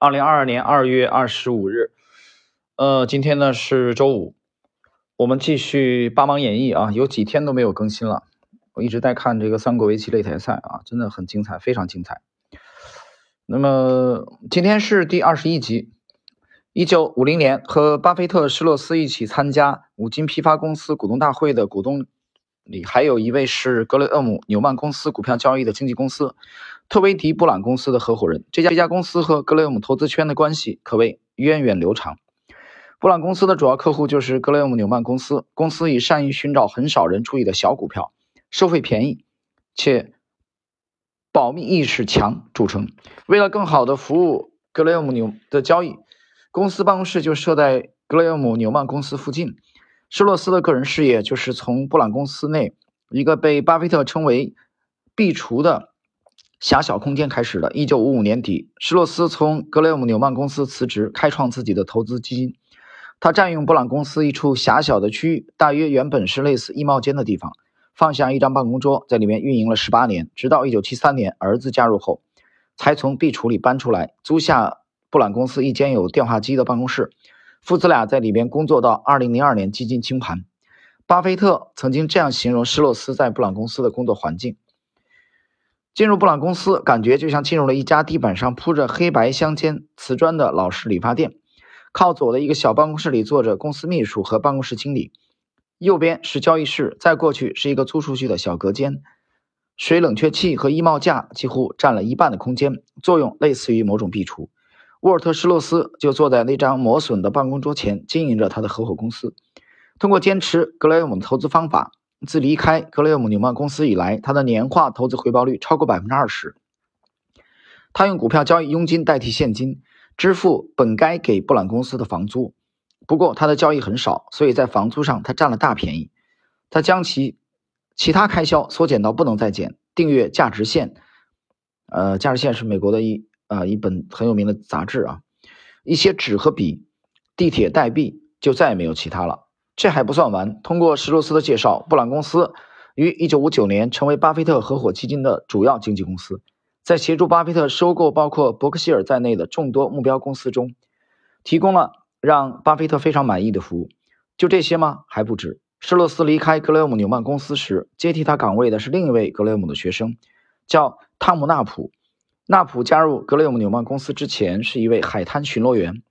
二零二二年二月二十五日，呃，今天呢是周五，我们继续《八芒演义》啊，有几天都没有更新了。我一直在看这个三国围棋擂台赛啊，真的很精彩，非常精彩。那么今天是第二十一集。一九五零年，和巴菲特、施洛斯一起参加五金批发公司股东大会的股东里，还有一位是格雷厄姆纽曼公司股票交易的经纪公司。特维迪布朗公司的合伙人，这家这家公司和格雷厄姆投资圈的关系可谓源远流长。布朗公司的主要客户就是格雷厄姆纽曼公司。公司以善于寻找很少人注意的小股票，收费便宜，且保密意识强著称。为了更好的服务格雷厄姆纽的交易，公司办公室就设在格雷厄姆纽曼公司附近。施洛斯的个人事业就是从布朗公司内一个被巴菲特称为“壁橱”的。狭小空间开始了。一九五五年底，施洛斯从格雷厄姆纽曼公司辞职，开创自己的投资基金。他占用布朗公司一处狭小的区域，大约原本是类似衣帽间的地方，放下一张办公桌，在里面运营了十八年，直到一九七三年儿子加入后，才从壁橱里搬出来，租下布朗公司一间有电话机的办公室。父子俩在里边工作到二零零二年基金清盘。巴菲特曾经这样形容施洛斯在布朗公司的工作环境。进入布朗公司，感觉就像进入了一家地板上铺着黑白相间瓷砖的老式理发店。靠左的一个小办公室里坐着公司秘书和办公室经理，右边是交易室，再过去是一个租出去的小隔间，水冷却器和衣帽架几乎占了一半的空间，作用类似于某种壁橱。沃尔特·施洛斯就坐在那张磨损的办公桌前，经营着他的合伙公司，通过坚持格雷厄姆投资方法。自离开格雷厄姆纽曼公司以来，他的年化投资回报率超过百分之二十。他用股票交易佣金代替现金支付本该给布朗公司的房租。不过他的交易很少，所以在房租上他占了大便宜。他将其其他开销缩减到不能再减。订阅价值线，呃，价值线是美国的一呃一本很有名的杂志啊。一些纸和笔，地铁代币，就再也没有其他了。这还不算完。通过施洛斯的介绍，布朗公司于1959年成为巴菲特合伙基金的主要经纪公司，在协助巴菲特收购包括伯克希尔在内的众多目标公司中，提供了让巴菲特非常满意的服务。就这些吗？还不止。施洛斯离开格雷厄姆纽曼公司时，接替他岗位的是另一位格雷厄姆的学生，叫汤姆纳普。纳普加入格雷厄姆纽曼公司之前是一位海滩巡逻员。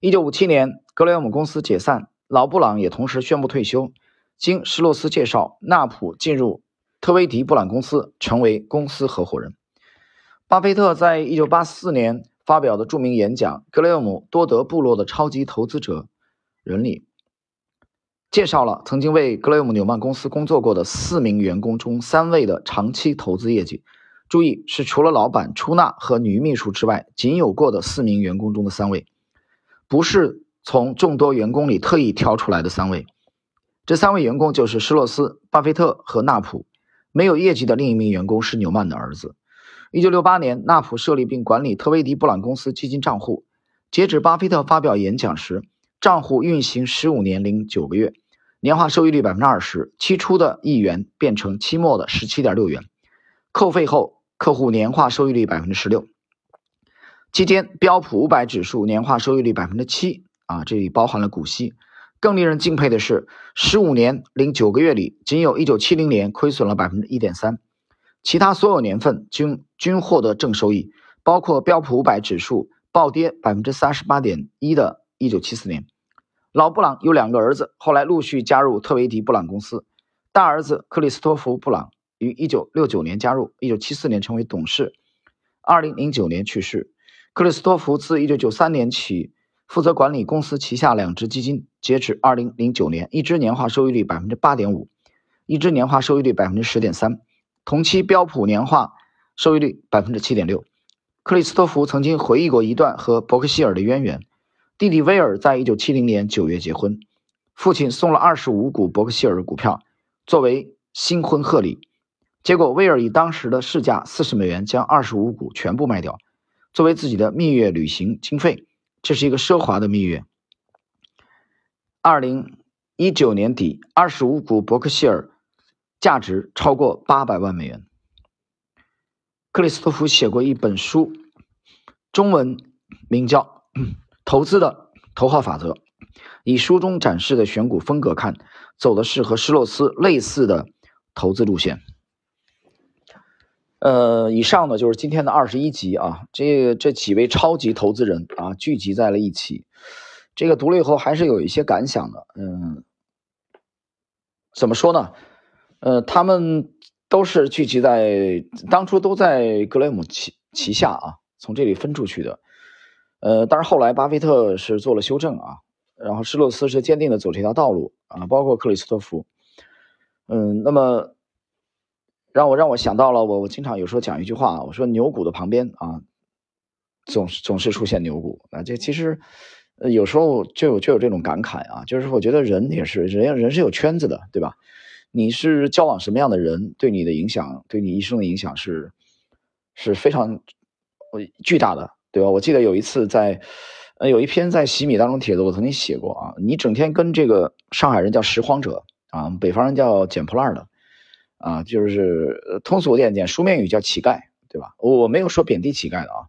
1957年，格雷厄姆公司解散。老布朗也同时宣布退休。经施洛斯介绍，纳普进入特威迪布朗公司，成为公司合伙人。巴菲特在一九八四年发表的著名演讲《格雷厄姆多德部落的超级投资者》人里，介绍了曾经为格雷厄姆纽曼公司工作过的四名员工中三位的长期投资业绩。注意，是除了老板出纳和女秘书之外，仅有过的四名员工中的三位，不是。从众多员工里特意挑出来的三位，这三位员工就是施洛斯、巴菲特和纳普。没有业绩的另一名员工是纽曼的儿子。一九六八年，纳普设立并管理特维迪布朗公司基金账户。截止巴菲特发表演讲时，账户运行十五年零九个月，年化收益率百分之二十。期初的一元变成期末的十七点六元，扣费后客户年化收益率百分之十六。期间标普五百指数年化收益率百分之七。啊，这里包含了股息。更令人敬佩的是，十五年零九个月里，仅有一九七零年亏损了百分之一点三，其他所有年份均均获得正收益，包括标普五百指数暴跌百分之三十八点一的一九七四年。老布朗有两个儿子，后来陆续加入特维迪布朗公司。大儿子克里斯托弗布朗于一九六九年加入，一九七四年成为董事，二零零九年去世。克里斯托弗自一九九三年起。负责管理公司旗下两只基金，截止二零零九年，一只年化收益率百分之八点五，一只年化收益率百分之十点三，同期标普年化收益率百分之七点六。克里斯托弗曾经回忆过一段和伯克希尔的渊源：弟弟威尔在一九七零年九月结婚，父亲送了二十五股伯克希尔股票作为新婚贺礼，结果威尔以当时的市价四十美元将二十五股全部卖掉，作为自己的蜜月旅行经费。这是一个奢华的蜜月。二零一九年底，二十五股伯克希尔价值超过八百万美元。克里斯托弗写过一本书，中文名叫《投资的头号法则》。以书中展示的选股风格看，走的是和施洛斯类似的投资路线。呃，以上呢就是今天的二十一集啊，这这几位超级投资人啊聚集在了一起，这个读了以后还是有一些感想的。嗯，怎么说呢？呃，他们都是聚集在当初都在格雷姆旗旗下啊，从这里分出去的。呃，但是后来巴菲特是做了修正啊，然后施洛斯是坚定的走这条道路啊，包括克里斯托弗。嗯，那么。让我让我想到了我我经常有时候讲一句话，我说牛股的旁边啊，总是总是出现牛股啊。这其实呃有时候就有就有这种感慨啊，就是我觉得人也是人人是有圈子的，对吧？你是交往什么样的人，对你的影响，对你一生的影响是是非常巨大的，对吧？我记得有一次在呃有一篇在洗米当中帖子，我曾经写过啊，你整天跟这个上海人叫拾荒者啊，北方人叫捡破烂的。啊，就是通俗点讲，书面语叫乞丐，对吧？我没有说贬低乞丐的啊，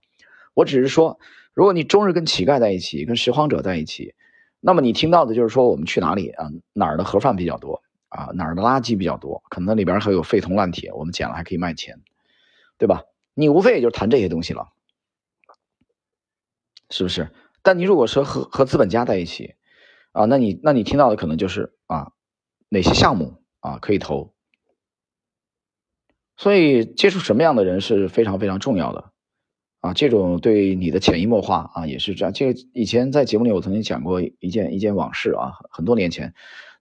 我只是说，如果你终日跟乞丐在一起，跟拾荒者在一起，那么你听到的就是说我们去哪里啊？哪儿的盒饭比较多啊？哪儿的垃圾比较多？可能里边还有废铜烂铁，我们捡了还可以卖钱，对吧？你无非也就谈这些东西了，是不是？但你如果说和和资本家在一起啊，那你那你听到的可能就是啊，哪些项目啊可以投？所以接触什么样的人是非常非常重要的，啊，这种对你的潜移默化啊也是这样。这个以前在节目里我曾经讲过一件一件往事啊，很多年前，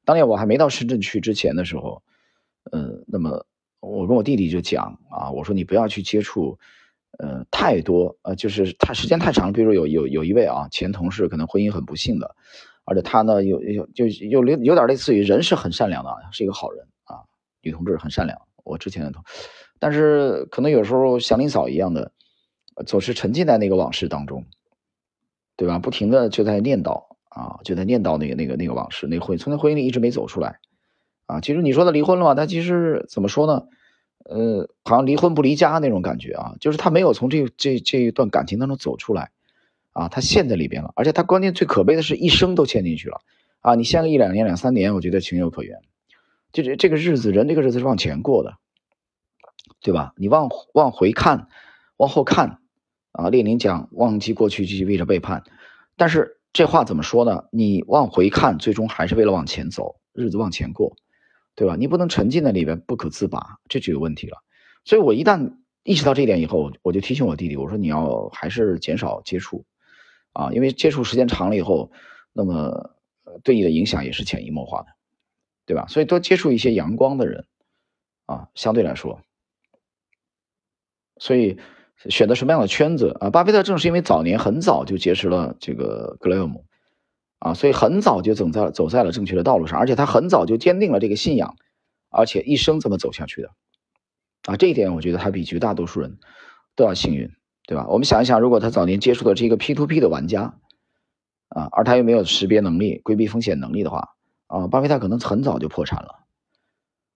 当年我还没到深圳去之前的时候，呃，那么我跟我弟弟就讲啊，我说你不要去接触，呃，太多，呃，就是太时间太长了。比如有有有一位啊前同事可能婚姻很不幸的，而且他呢有有就有有点类似于人是很善良的，是一个好人啊，女同志很善良。我之前的同，但是可能有时候祥林嫂一样的，总是沉浸在那个往事当中，对吧？不停的就在念叨啊，就在念叨那个那个那个往事，那婚从那婚姻里一直没走出来啊。其实你说他离婚了嘛？他其实怎么说呢？呃，好像离婚不离家那种感觉啊，就是他没有从这这这一段感情当中走出来啊，他陷在里边了。而且他关键最可悲的是一生都陷进去了啊！你陷个一两年、两三年，我觉得情有可原。就这这个日子，人这个日子是往前过的，对吧？你往往回看，往后看，啊，列宁讲忘记过去就意味着背叛，但是这话怎么说呢？你往回看，最终还是为了往前走，日子往前过，对吧？你不能沉浸在里边不可自拔，这就有问题了。所以我一旦意识到这一点以后，我就提醒我弟弟，我说你要还是减少接触，啊，因为接触时间长了以后，那么对你的影响也是潜移默化的。对吧？所以多接触一些阳光的人，啊，相对来说，所以选择什么样的圈子啊？巴菲特正是因为早年很早就结识了这个格雷厄姆，啊，所以很早就走在走在了正确的道路上，而且他很早就坚定了这个信仰，而且一生这么走下去的，啊，这一点我觉得他比绝大多数人都要幸运，对吧？我们想一想，如果他早年接触的这个 P to P 的玩家，啊，而他又没有识别能力、规避风险能力的话，啊，巴菲特可能很早就破产了，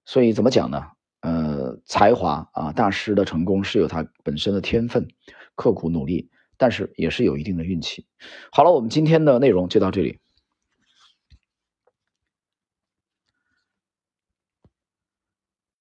所以怎么讲呢？呃，才华啊，大师的成功是有他本身的天分、刻苦努力，但是也是有一定的运气。好了，我们今天的内容就到这里。